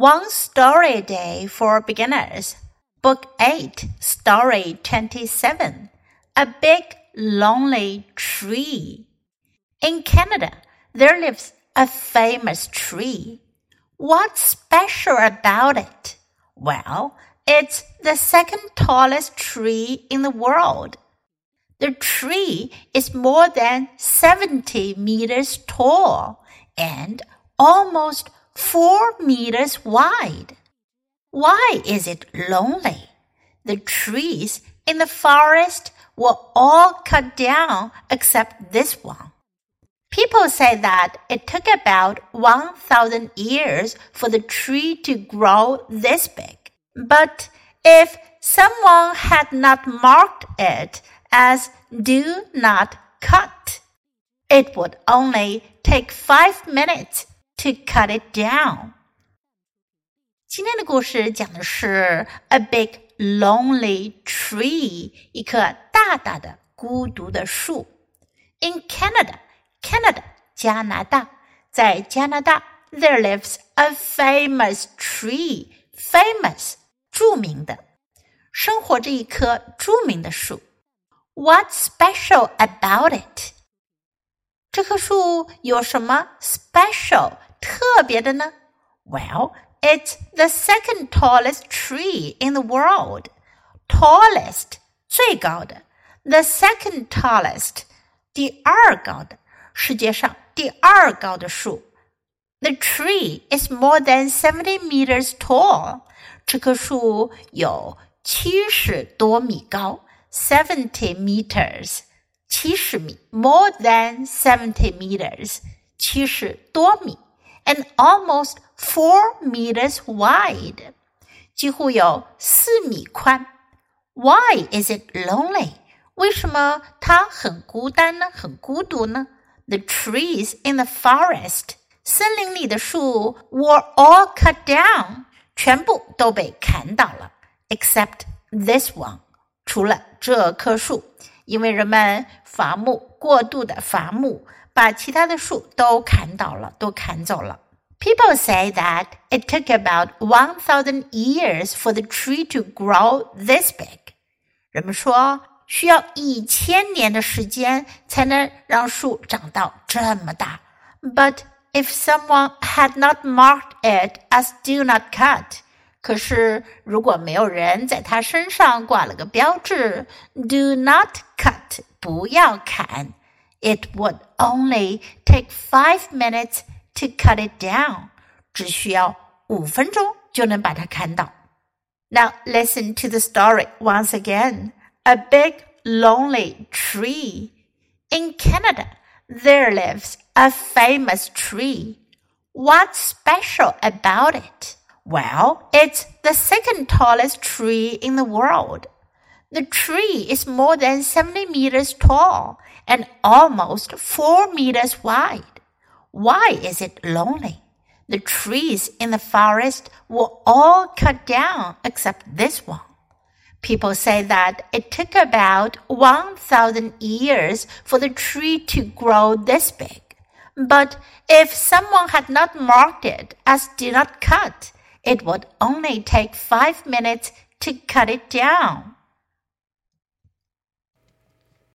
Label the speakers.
Speaker 1: One Story Day for Beginners, Book 8, Story 27 A Big Lonely Tree. In Canada, there lives a famous tree. What's special about it? Well, it's the second tallest tree in the world. The tree is more than 70 meters tall and almost four meters wide. Why is it lonely? The trees in the forest were all cut down except this one. People say that it took about 1,000 years for the tree to grow this big. But if someone had not marked it as do not cut, it would only take five minutes to cut it down。今天的故事讲的是 a big lonely tree，一棵大大的孤独的树。In Canada，Canada 加拿大，在加拿大，there lives a famous tree，famous 着名的，生活着一棵着名的树。What's special about it？这棵树有什么 special 特别的呢？Well, it's the second tallest tree in the world. Tallest 最高的，the second tallest 第二高的，世界上第二高的树。The tree is more than seventy meters tall. 这棵树有七十多米高，seventy meters 七十米，more than seventy meters 七十多米。 and almost four meters wide，几乎有四米宽。Why is it lonely？为什么它很孤单呢？很孤独呢？The trees in the forest，森林里的树 were all cut down，全部都被砍倒了，except this one，除了这棵树，因为人们伐木过度的伐木。把其他的树都砍倒了，都砍走了。 People say that it took about 1,000 years for the tree to grow this big. 人们说需要一千年的时间才能让树长到这么大。But if someone had not marked it as "Do not cut"，可是如果没有人在它身上挂了个标志 "Do not cut"，不要砍。it would only take five minutes to cut it down. 只需要五分钟就能把它砍倒。Now listen to the story once again. A big lonely tree. In Canada, there lives a famous tree. What's special about it? Well, it's the second tallest tree in the world. The tree is more than 70 meters tall and almost 4 meters wide. Why is it lonely? The trees in the forest were all cut down except this one. People say that it took about 1,000 years for the tree to grow this big. But if someone had not marked it as do not cut, it would only take five minutes to cut it down.